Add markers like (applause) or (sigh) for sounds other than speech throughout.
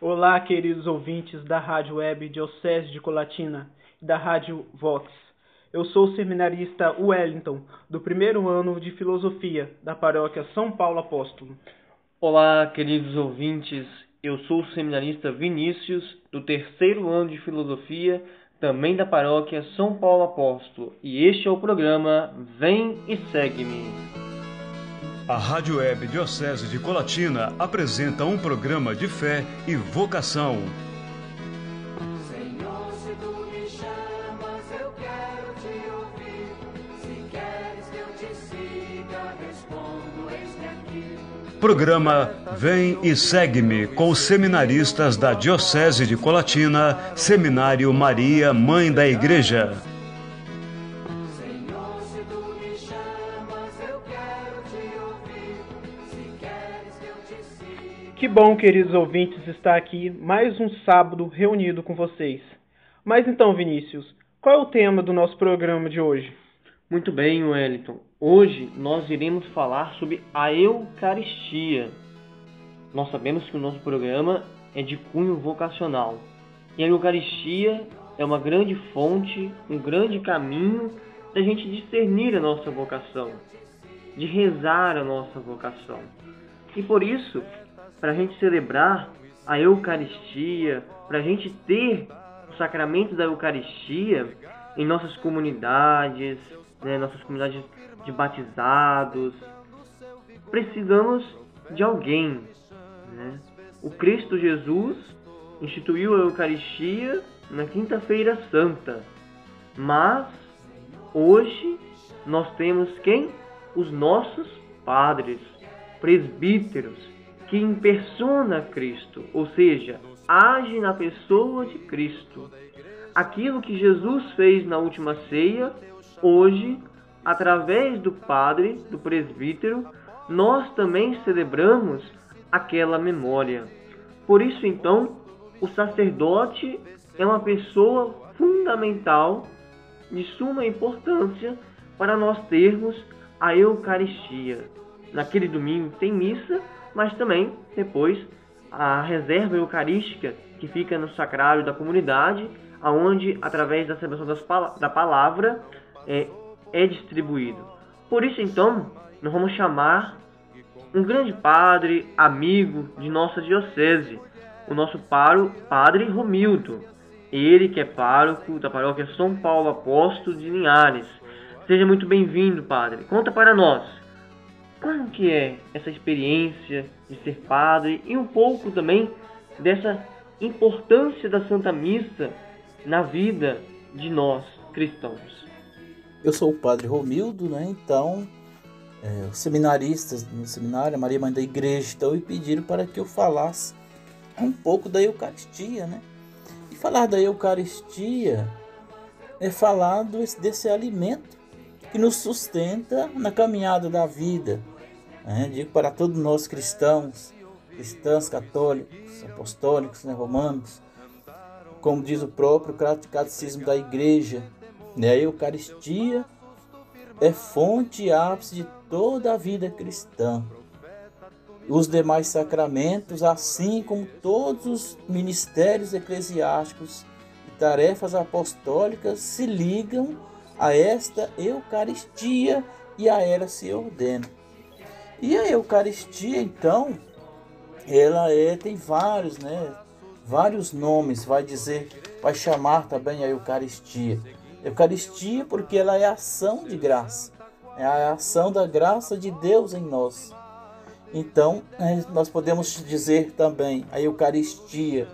Olá, queridos ouvintes da Rádio Web Diocese de Colatina e da Rádio Vox. Eu sou o seminarista Wellington, do primeiro ano de Filosofia da Paróquia São Paulo Apóstolo. Olá, queridos ouvintes. Eu sou o seminarista Vinícius, do terceiro ano de Filosofia, também da Paróquia São Paulo Apóstolo. E este é o programa Vem e Segue-me. A Rádio Web Diocese de Colatina apresenta um programa de fé e vocação. Senhor, se tu me chamas, eu quero te ouvir. Se queres que eu te siga, respondo, eis-me aqui. Programa Vem e Segue-me com os seminaristas da Diocese de Colatina, Seminário Maria, Mãe da Igreja. Senhor, se tu me chamas, Que bom, queridos ouvintes, estar aqui mais um sábado reunido com vocês. Mas então, Vinícius, qual é o tema do nosso programa de hoje? Muito bem, Wellington. Hoje nós iremos falar sobre a Eucaristia. Nós sabemos que o nosso programa é de cunho vocacional. E a Eucaristia é uma grande fonte, um grande caminho da gente discernir a nossa vocação, de rezar a nossa vocação. E por isso, para a gente celebrar a Eucaristia, para a gente ter o sacramento da Eucaristia em nossas comunidades, né, nossas comunidades de batizados, precisamos de alguém. Né? O Cristo Jesus instituiu a Eucaristia na Quinta-feira Santa, mas hoje nós temos quem? Os nossos padres, presbíteros, que impersona Cristo, ou seja, age na pessoa de Cristo. Aquilo que Jesus fez na última ceia, hoje, através do padre, do presbítero, nós também celebramos aquela memória. Por isso, então, o sacerdote é uma pessoa fundamental, de suma importância, para nós termos a Eucaristia. Naquele domingo tem missa, mas também depois a reserva eucarística que fica no sacrário da comunidade, aonde através da celebração da palavra é, é distribuído. Por isso então nós vamos chamar um grande padre, amigo de nossa diocese, o nosso paro, padre Romildo. Ele que é pároco da paróquia São Paulo Apóstolo de Linhares. Seja muito bem-vindo, padre. Conta para nós. Como que é essa experiência de ser padre e um pouco também dessa importância da Santa Missa na vida de nós cristãos? Eu sou o padre Romildo, né? Então, é, os seminaristas no seminário, a Maria Mãe da Igreja, então, me pediram para que eu falasse um pouco da Eucaristia, né? E falar da Eucaristia é falar desse, desse alimento que nos sustenta na caminhada da vida. Né? Digo para todos nós cristãos, cristãos católicos, apostólicos, né? romanos, como diz o próprio catecismo da igreja, né? a Eucaristia é fonte e ápice de toda a vida cristã. Os demais sacramentos, assim como todos os ministérios eclesiásticos e tarefas apostólicas, se ligam a esta Eucaristia e a ela se ordena. E a Eucaristia, então, ela é, tem vários, né? Vários nomes, vai dizer, vai chamar também a Eucaristia. Eucaristia porque ela é ação de graça, é a ação da graça de Deus em nós. Então, eh, nós podemos dizer também a Eucaristia,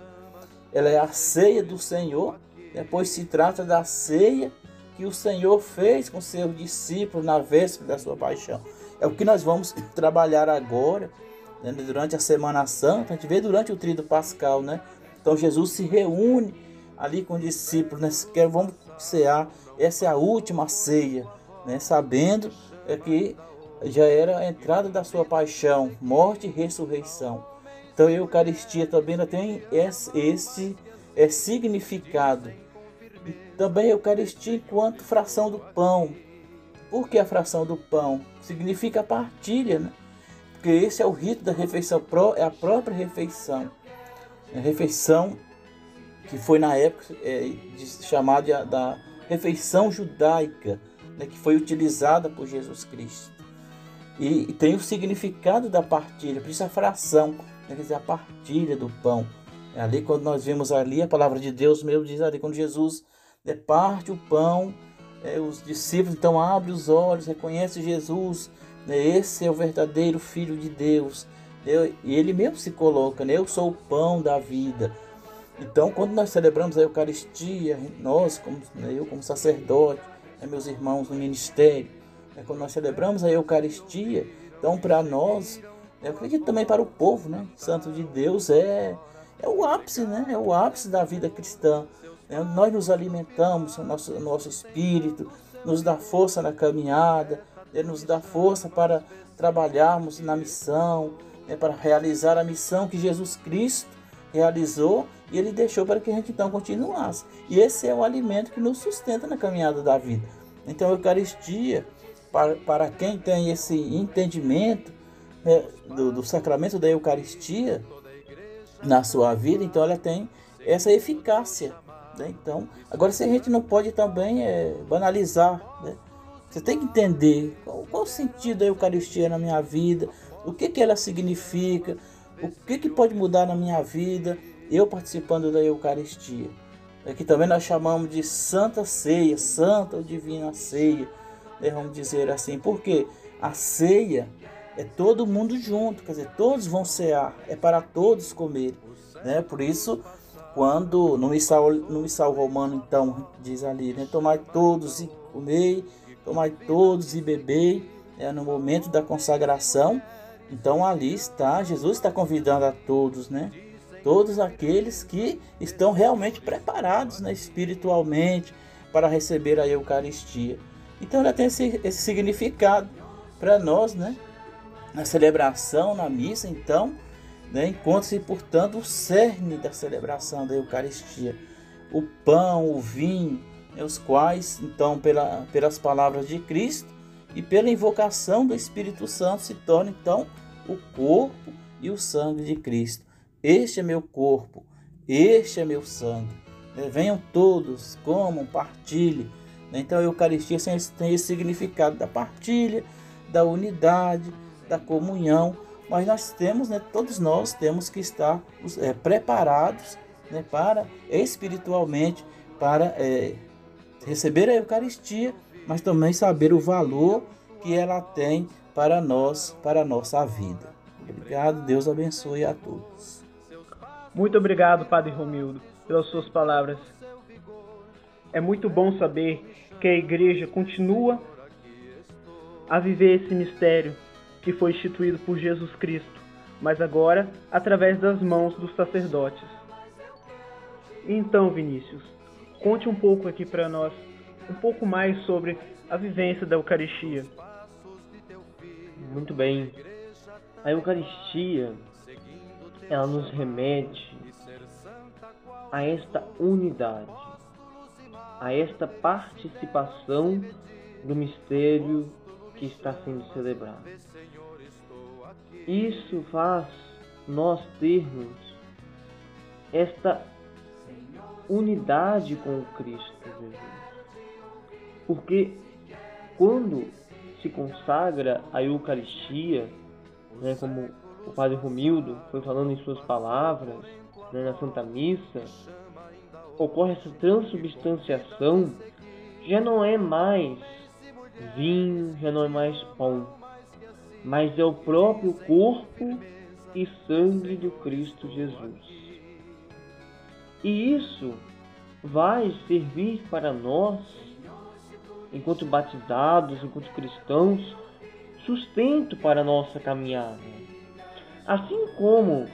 ela é a ceia do Senhor, depois se trata da ceia que o Senhor fez com seus discípulos na véspera da sua paixão. É o que nós vamos (laughs) trabalhar agora, né, durante a Semana Santa, a gente vê durante o tríduo pascal, né? Então Jesus se reúne ali com os discípulos, né? Que vamos cear, essa é a última ceia, né? Sabendo é que já era a entrada da sua paixão, morte e ressurreição. Então a Eucaristia também tem esse, esse é, significado. Também a Eucaristia enquanto fração do pão. Por que a fração do pão? Significa partilha, né? Porque esse é o rito da refeição, é a própria refeição. A refeição que foi na época é, chamada da refeição judaica, né, que foi utilizada por Jesus Cristo. E, e, tem o significado da partilha, por isso a fração, né, quer dizer, a partilha do pão. É ali quando nós vemos ali, a palavra de Deus mesmo diz ali, quando Jesus né, parte o pão, é, os discípulos então abrem os olhos, reconhecem Jesus, né, esse é o verdadeiro Filho de Deus. Eu, e ele mesmo se coloca, né, eu sou o pão da vida. Então, quando nós celebramos a Eucaristia, nós, como, né, eu como sacerdote, né, meus irmãos no ministério, né, quando nós celebramos a Eucaristia, então para nós, eu acredito também para o povo, né, Santo de Deus é, é o ápice, né, é o ápice da vida cristã. Né, nós nos alimentamos, o nosso, nosso espírito, nos dá força na caminhada, né, nos dá força para trabalharmos na missão, né, para realizar a missão que Jesus Cristo realizou e ele deixou para que a gente então continuasse. E esse é o alimento que nos sustenta na caminhada da vida. Então a Eucaristia, para, para quem tem esse entendimento né, do, do sacramento da Eucaristia na sua vida, então ela tem essa eficácia. Né? Então, agora se a gente não pode também é, banalizar, né? você tem que entender qual, qual o sentido da Eucaristia na minha vida, o que, que ela significa, o que, que pode mudar na minha vida eu participando da Eucaristia. Aqui também nós chamamos de Santa Ceia, Santa ou Divina Ceia, né, vamos dizer assim, porque a ceia é todo mundo junto, quer dizer, todos vão cear, é para todos comer. Né? Por isso, quando no missal, no missal romano, então, diz ali, né, tomai todos e comei, tomai todos e bebei, é, no momento da consagração, então ali está, Jesus está convidando a todos, né? Todos aqueles que estão realmente preparados né, espiritualmente para receber a Eucaristia. Então ela tem esse, esse significado para nós, né? Na celebração, na missa, então, né, encontra-se, portanto, o cerne da celebração da Eucaristia. O pão, o vinho, né, os quais, então, pela, pelas palavras de Cristo, e pela invocação do Espírito Santo se torna então o corpo e o sangue de Cristo. Este é meu corpo, este é meu sangue. Né, venham todos, comam, partilhem. Né, então a Eucaristia tem esse significado da partilha, da unidade, da comunhão. Mas nós temos, né, todos nós temos que estar é, preparados né, para espiritualmente para é, receber a Eucaristia mas também saber o valor que ela tem para nós, para a nossa vida. Obrigado, Deus abençoe a todos. Muito obrigado, Padre Romildo, pelas suas palavras. É muito bom saber que a igreja continua a viver esse mistério que foi instituído por Jesus Cristo, mas agora através das mãos dos sacerdotes. Então, Vinícius, conte um pouco aqui para nós um pouco mais sobre a vivência da Eucaristia. Muito bem. A Eucaristia ela nos remete a esta unidade, a esta participação do mistério que está sendo celebrado. Isso faz nós termos esta unidade com o Cristo Jesus. Porque quando se consagra a Eucaristia, né, como o Padre Romildo foi falando em suas palavras né, na Santa Missa, ocorre essa transubstanciação, já não é mais vinho, já não é mais pão, mas é o próprio corpo e sangue do Cristo Jesus. E isso vai servir para nós enquanto batizados, enquanto cristãos, sustento para a nossa caminhada. Assim como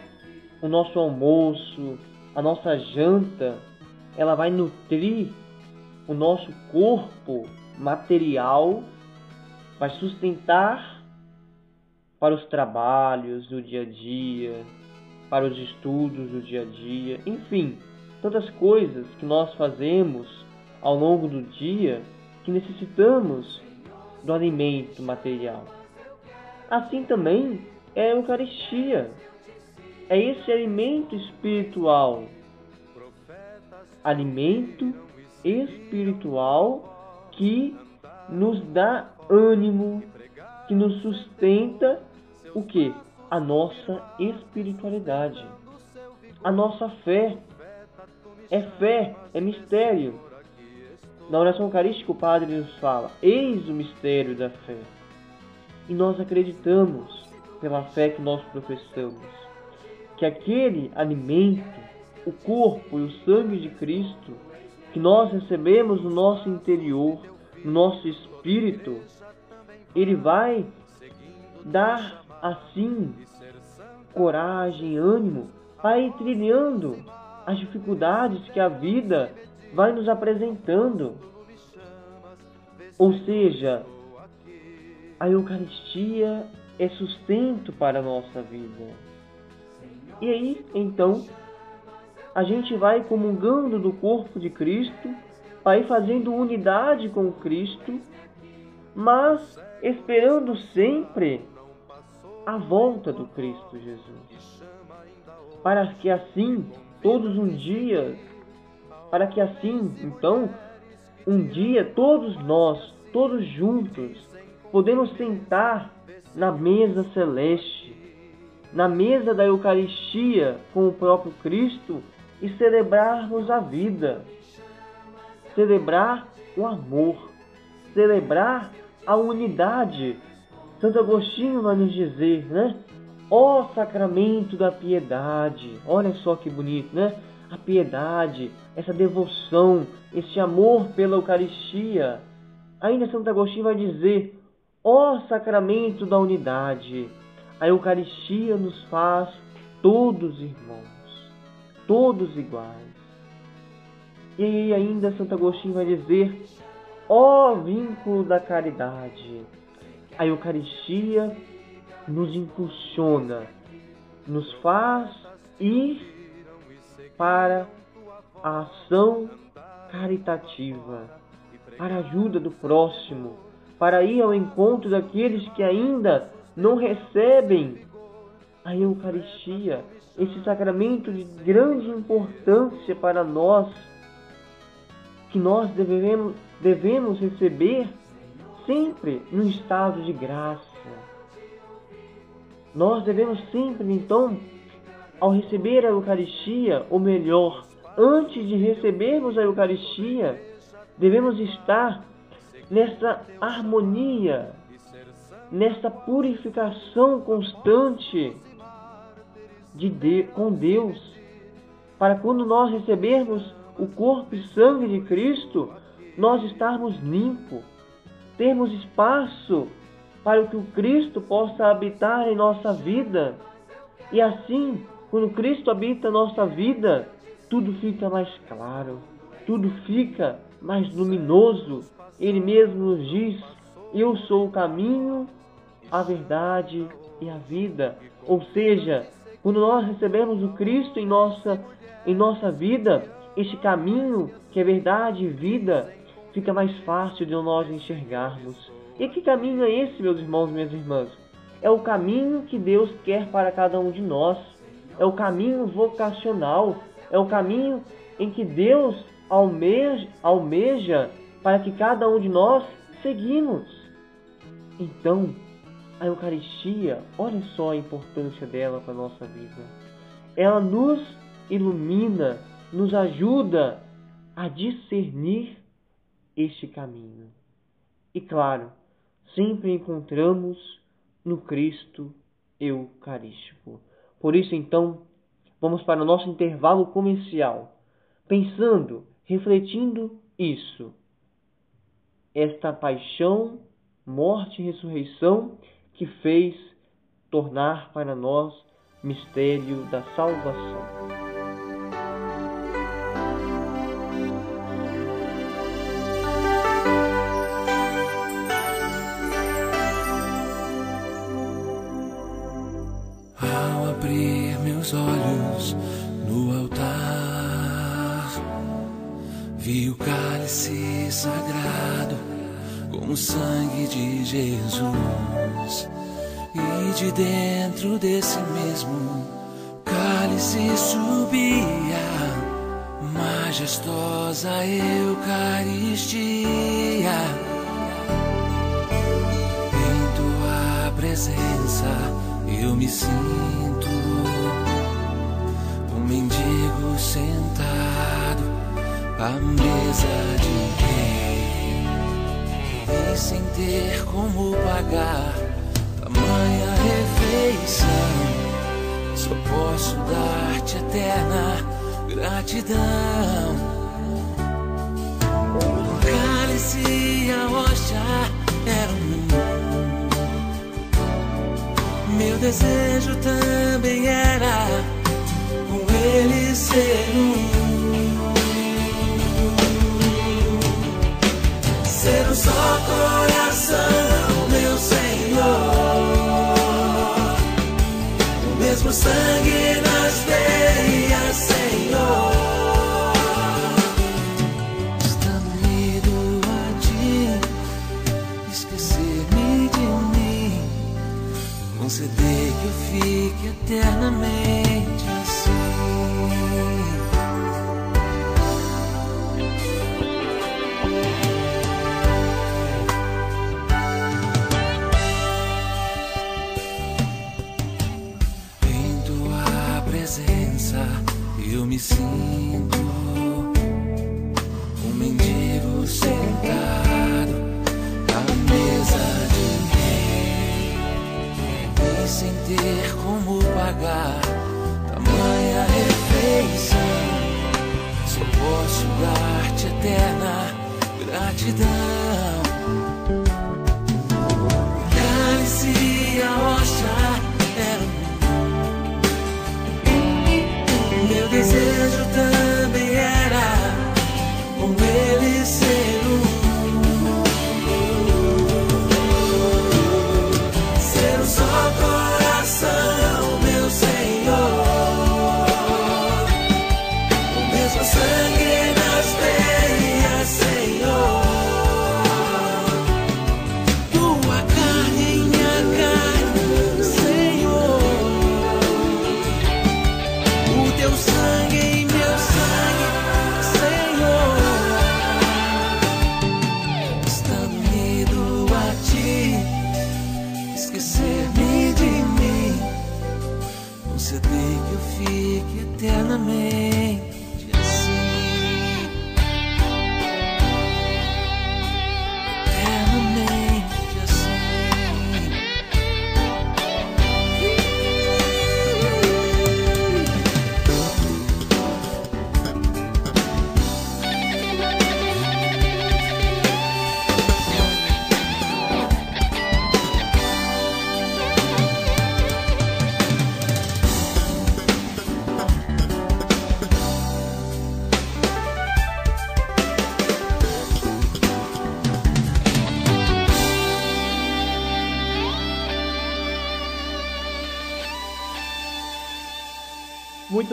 o nosso almoço, a nossa janta, ela vai nutrir o nosso corpo material, vai sustentar para os trabalhos do dia a dia, para os estudos do dia a dia, enfim, tantas coisas que nós fazemos ao longo do dia que necessitamos do alimento material. Assim também é a Eucaristia. é esse alimento espiritual. Alimento espiritual que nos dá ânimo, que nos sustenta o que? A nossa espiritualidade, a nossa fé. É fé, é mistério. Na oração eucarística o Padre nos fala: Eis o mistério da fé. E nós acreditamos, pela fé que nós professamos, que aquele alimento, o corpo e o sangue de Cristo, que nós recebemos no nosso interior, no nosso espírito, ele vai dar assim coragem, ânimo para ir trilhando as dificuldades que a vida vai nos apresentando. Ou seja, a Eucaristia é sustento para a nossa vida. E aí, então, a gente vai comungando do corpo de Cristo, vai fazendo unidade com Cristo, mas esperando sempre a volta do Cristo Jesus. Para que assim, todos um dia, para que assim, então, um dia todos nós, todos juntos, podemos sentar na mesa celeste, na mesa da Eucaristia com o próprio Cristo e celebrarmos a vida, celebrar o amor, celebrar a unidade. Santo Agostinho vai nos dizer, né? Ó sacramento da piedade. Olha só que bonito, né? A piedade, essa devoção, esse amor pela Eucaristia. Ainda Santo Agostinho vai dizer: ó sacramento da unidade. A Eucaristia nos faz todos irmãos, todos iguais. E ainda Santo Agostinho vai dizer: ó vínculo da caridade. A Eucaristia nos impulsiona, nos faz ir para a ação caritativa, para a ajuda do próximo, para ir ao encontro daqueles que ainda não recebem a Eucaristia, esse sacramento de grande importância para nós, que nós devemos, devemos receber sempre no estado de graça. Nós devemos sempre, então, ao receber a Eucaristia, ou melhor, antes de recebermos a Eucaristia, devemos estar nessa harmonia, nessa purificação constante de, de com Deus, para quando nós recebermos o corpo e sangue de Cristo, nós estarmos limpos, termos espaço para que o Cristo possa habitar em nossa vida. E assim, quando Cristo habita nossa vida, tudo fica mais claro, tudo fica mais luminoso. Ele mesmo nos diz: Eu sou o caminho, a verdade e a vida. Ou seja, quando nós recebemos o Cristo em nossa, em nossa vida, este caminho, que é verdade e vida, fica mais fácil de nós enxergarmos. E que caminho é esse, meus irmãos e minhas irmãs? É o caminho que Deus quer para cada um de nós. É o caminho vocacional. É o caminho em que Deus almeja, almeja para que cada um de nós seguimos. Então, a Eucaristia, olha só a importância dela para a nossa vida. Ela nos ilumina, nos ajuda a discernir este caminho. E claro, sempre encontramos no Cristo Eucarístico. Por isso, então, vamos para o nosso intervalo comercial, pensando, refletindo isso. Esta paixão, morte e ressurreição que fez tornar para nós mistério da salvação. Cálice sagrado com o sangue de Jesus. E de dentro desse mesmo cálice subia, majestosa Eucaristia. Em tua presença eu me sinto um mendigo sentado à mesa de rei e sem ter como pagar tamanha refeição. Só posso dar-te eterna gratidão. O cálice e a rocha eram um. Meu desejo também era com ele ser um. Conceder que eu fique eternamente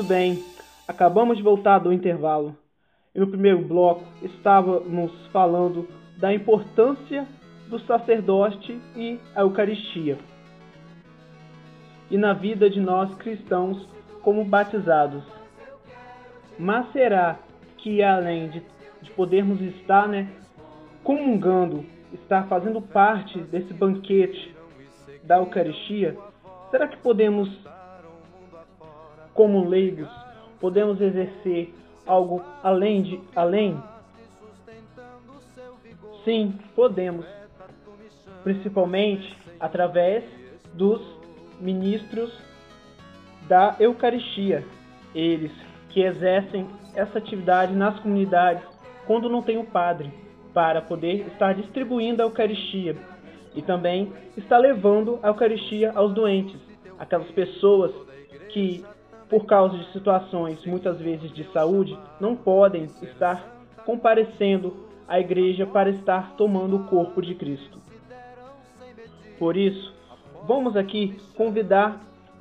bem, acabamos de voltar do intervalo. E no primeiro bloco estávamos falando da importância do sacerdote e a Eucaristia. E na vida de nós cristãos como batizados. Mas será que além de, de podermos estar né, comungando, estar fazendo parte desse banquete da Eucaristia, será que podemos como leigos, podemos exercer algo além de além? Sim, podemos. Principalmente através dos ministros da Eucaristia. Eles que exercem essa atividade nas comunidades quando não tem o padre, para poder estar distribuindo a Eucaristia e também está levando a Eucaristia aos doentes, aquelas pessoas que por causa de situações muitas vezes de saúde, não podem estar comparecendo à igreja para estar tomando o corpo de Cristo. Por isso, vamos aqui convidar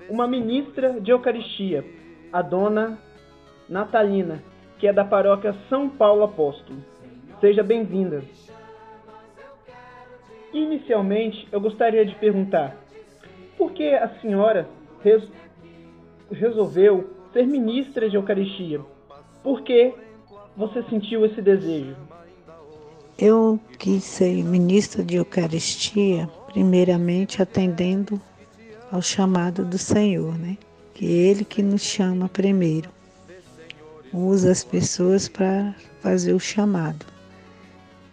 uma ministra de Eucaristia, a dona Natalina, que é da paróquia São Paulo Apóstolo. Seja bem-vinda. Inicialmente, eu gostaria de perguntar: por que a senhora resolveu ser ministra de Eucaristia. Por que você sentiu esse desejo? Eu quis ser ministra de Eucaristia, primeiramente atendendo ao chamado do Senhor, né? Que é Ele que nos chama primeiro. Usa as pessoas para fazer o chamado.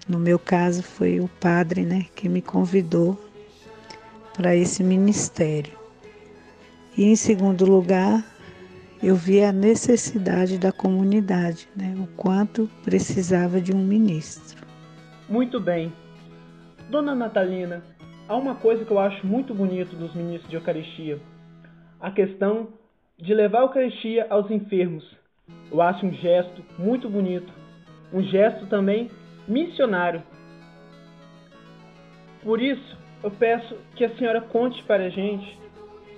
No meu caso foi o padre, né, que me convidou para esse ministério. E em segundo lugar, eu vi a necessidade da comunidade, né, o quanto precisava de um ministro. Muito bem. Dona Natalina, há uma coisa que eu acho muito bonito dos ministros de Eucaristia: a questão de levar a Eucaristia aos enfermos. Eu acho um gesto muito bonito, um gesto também missionário. Por isso, eu peço que a senhora conte para a gente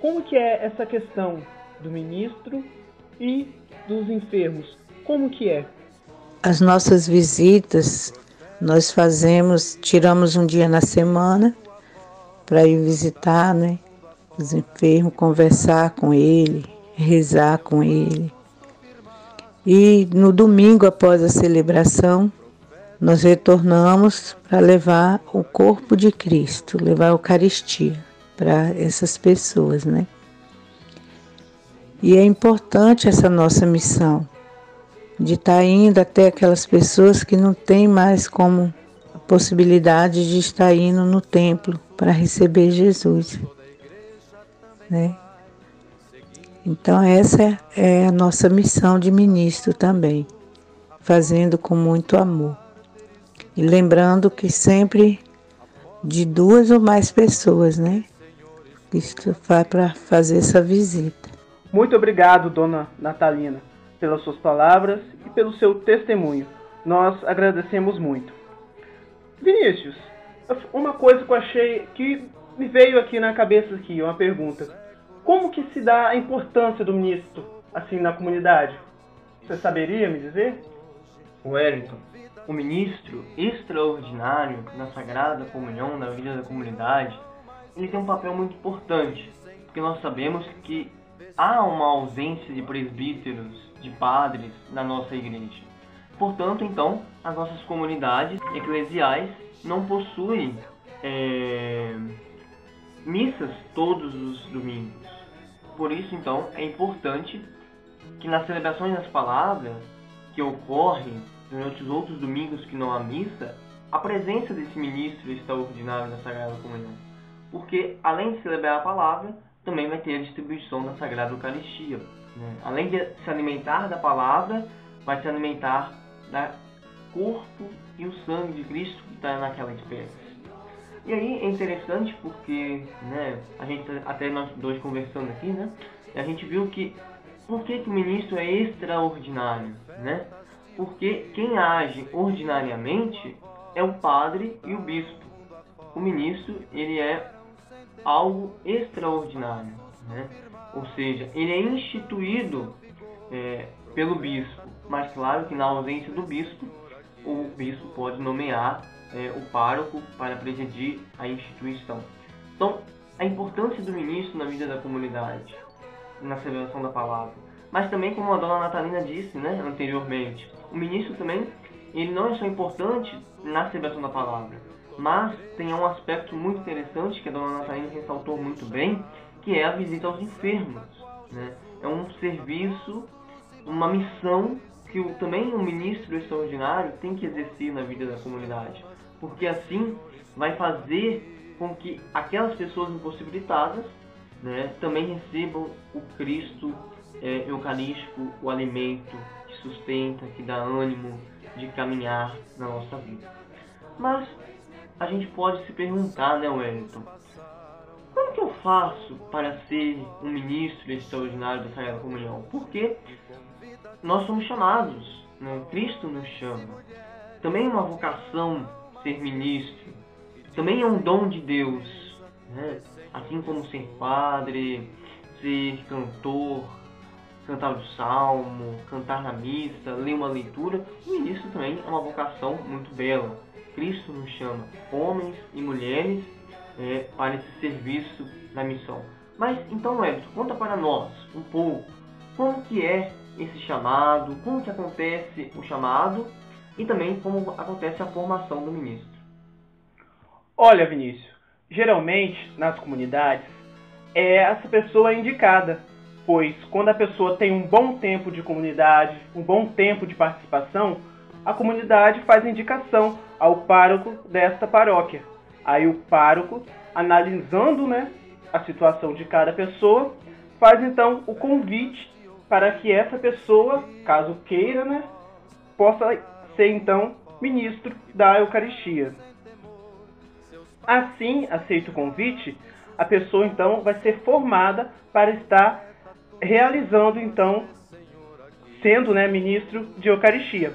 como que é essa questão do ministro e dos enfermos. Como que é? As nossas visitas nós fazemos, tiramos um dia na semana para ir visitar, né, os enfermos, conversar com ele, rezar com ele. E no domingo após a celebração, nós retornamos para levar o corpo de Cristo, levar a Eucaristia para essas pessoas, né? E é importante essa nossa missão de estar indo até aquelas pessoas que não têm mais como a possibilidade de estar indo no templo para receber Jesus, né? Então essa é a nossa missão de ministro também, fazendo com muito amor. E lembrando que sempre de duas ou mais pessoas, né? Para fazer essa visita. Muito obrigado, dona Natalina, pelas suas palavras e pelo seu testemunho. Nós agradecemos muito. Vinícius, uma coisa que eu achei que me veio aqui na cabeça aqui, uma pergunta. Como que se dá a importância do ministro assim na comunidade? Você saberia me dizer? Wellington, o ministro extraordinário na Sagrada Comunhão, na vida da comunidade, ele tem um papel muito importante, porque nós sabemos que há uma ausência de presbíteros, de padres na nossa igreja. Portanto, então, as nossas comunidades eclesiais não possuem é, missas todos os domingos. Por isso, então, é importante que nas celebrações das palavras que ocorrem durante os outros domingos que não há missa, a presença desse ministro extraordinário da Sagrada Comunhão. Porque, além de celebrar a palavra, também vai ter a distribuição da Sagrada Eucaristia. Né? Além de se alimentar da palavra, vai se alimentar da corpo e o sangue de Cristo que está naquela espécie. E aí é interessante porque, né, a gente até nós dois conversando aqui, né, a gente viu que por que, que o ministro é extraordinário, né? Porque quem age ordinariamente é o padre e o bispo. O ministro ele é algo extraordinário, né? Ou seja, ele é instituído é, pelo bispo, mas claro que na ausência do bispo, o bispo pode nomear é, o pároco para presidir a instituição. Então, a importância do ministro na vida da comunidade, na celebração da palavra. Mas também, como a dona Natalina disse né, anteriormente, o ministro também ele não é só importante na celebração da palavra, mas tem um aspecto muito interessante que a dona Natalina ressaltou muito bem, que é a visita aos enfermos. Né? É um serviço, uma missão que o, também o ministro extraordinário tem que exercer na vida da comunidade, porque assim vai fazer com que aquelas pessoas impossibilitadas né, também recebam o Cristo é, eucarístico, o alimento que sustenta, que dá ânimo de caminhar na nossa vida. Mas a gente pode se perguntar, né, Wellington? Como que eu faço para ser um ministro extraordinário da Sagrada Comunhão? Porque nós somos chamados, né? Cristo nos chama. Também é uma vocação ser ministro. Também é um dom de Deus. Né? Assim como ser padre, ser cantor, cantar o salmo, cantar na missa, ler uma leitura. O ministro também é uma vocação muito bela. Cristo nos chama, homens e mulheres, é, para esse serviço na missão. Mas então, Edson, conta para nós um pouco como que é esse chamado, como que acontece o chamado e também como acontece a formação do ministro. Olha, Vinícius, geralmente nas comunidades é essa pessoa indicada, pois quando a pessoa tem um bom tempo de comunidade, um bom tempo de participação, a comunidade faz indicação ao pároco desta paróquia. Aí o pároco, analisando né, a situação de cada pessoa, faz então o convite para que essa pessoa, caso queira, né, possa ser então ministro da Eucaristia. Assim, aceito o convite, a pessoa então vai ser formada para estar realizando então sendo, né, ministro de Eucaristia.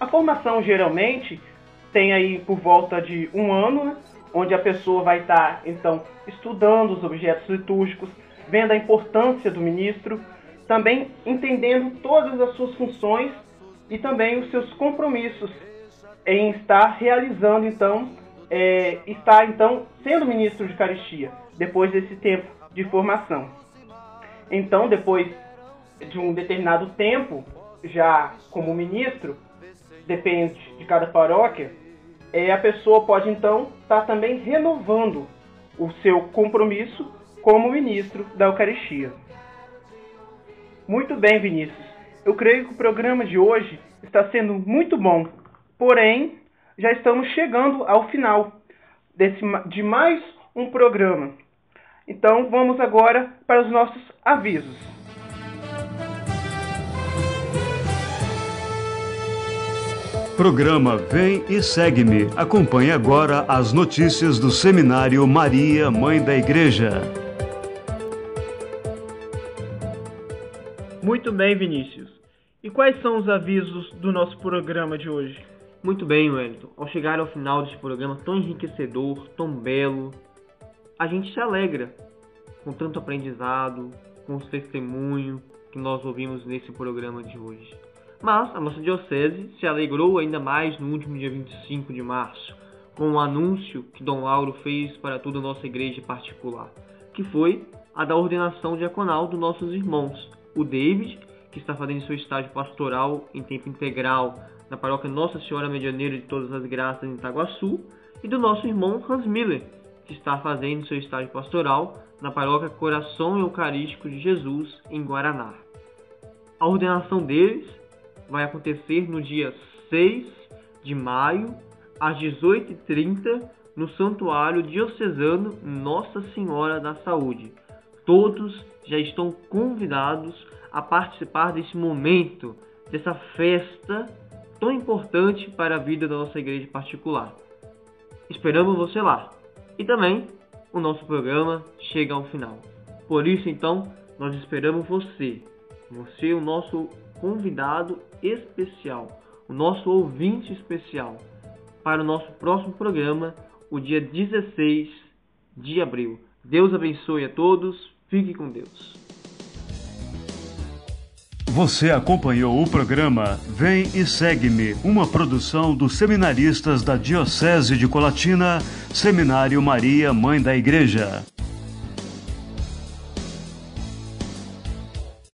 A formação geralmente tem aí por volta de um ano, né, onde a pessoa vai estar então estudando os objetos litúrgicos, vendo a importância do ministro, também entendendo todas as suas funções e também os seus compromissos em estar realizando então é, estar então sendo ministro de Eucaristia depois desse tempo de formação. Então, depois de um determinado tempo, já como ministro, depende de cada paróquia, é, a pessoa pode então estar tá também renovando o seu compromisso como ministro da Eucaristia. Muito bem, Vinícius. Eu creio que o programa de hoje está sendo muito bom. Porém, já estamos chegando ao final desse, de mais um programa. Então vamos agora para os nossos avisos. Programa Vem e Segue-me. Acompanhe agora as notícias do Seminário Maria, Mãe da Igreja. Muito bem, Vinícius. E quais são os avisos do nosso programa de hoje? Muito bem, Wellington. Ao chegar ao final deste programa tão enriquecedor, tão belo, a gente se alegra com tanto aprendizado, com os testemunhos que nós ouvimos nesse programa de hoje. Mas a nossa diocese se alegrou ainda mais no último dia 25 de março, com o anúncio que Dom Lauro fez para toda a nossa igreja particular, que foi a da ordenação diaconal dos nossos irmãos, o David, que está fazendo seu estágio pastoral em tempo integral na paróquia Nossa Senhora Medianeira de Todas as Graças em Itaguaçu, e do nosso irmão Hans Miller, que está fazendo seu estágio pastoral na paróquia Coração Eucarístico de Jesus em Guaraná. A ordenação deles vai acontecer no dia 6 de maio, às 18h30, no Santuário Diocesano Nossa Senhora da Saúde. Todos já estão convidados a participar desse momento, dessa festa tão importante para a vida da nossa igreja particular. Esperamos você lá. E também o nosso programa chega ao final. Por isso, então, nós esperamos você, você, o nosso convidado especial, o nosso ouvinte especial, para o nosso próximo programa, o dia 16 de abril. Deus abençoe a todos, fique com Deus. Você acompanhou o programa Vem e Segue-me, uma produção dos seminaristas da Diocese de Colatina, Seminário Maria, Mãe da Igreja.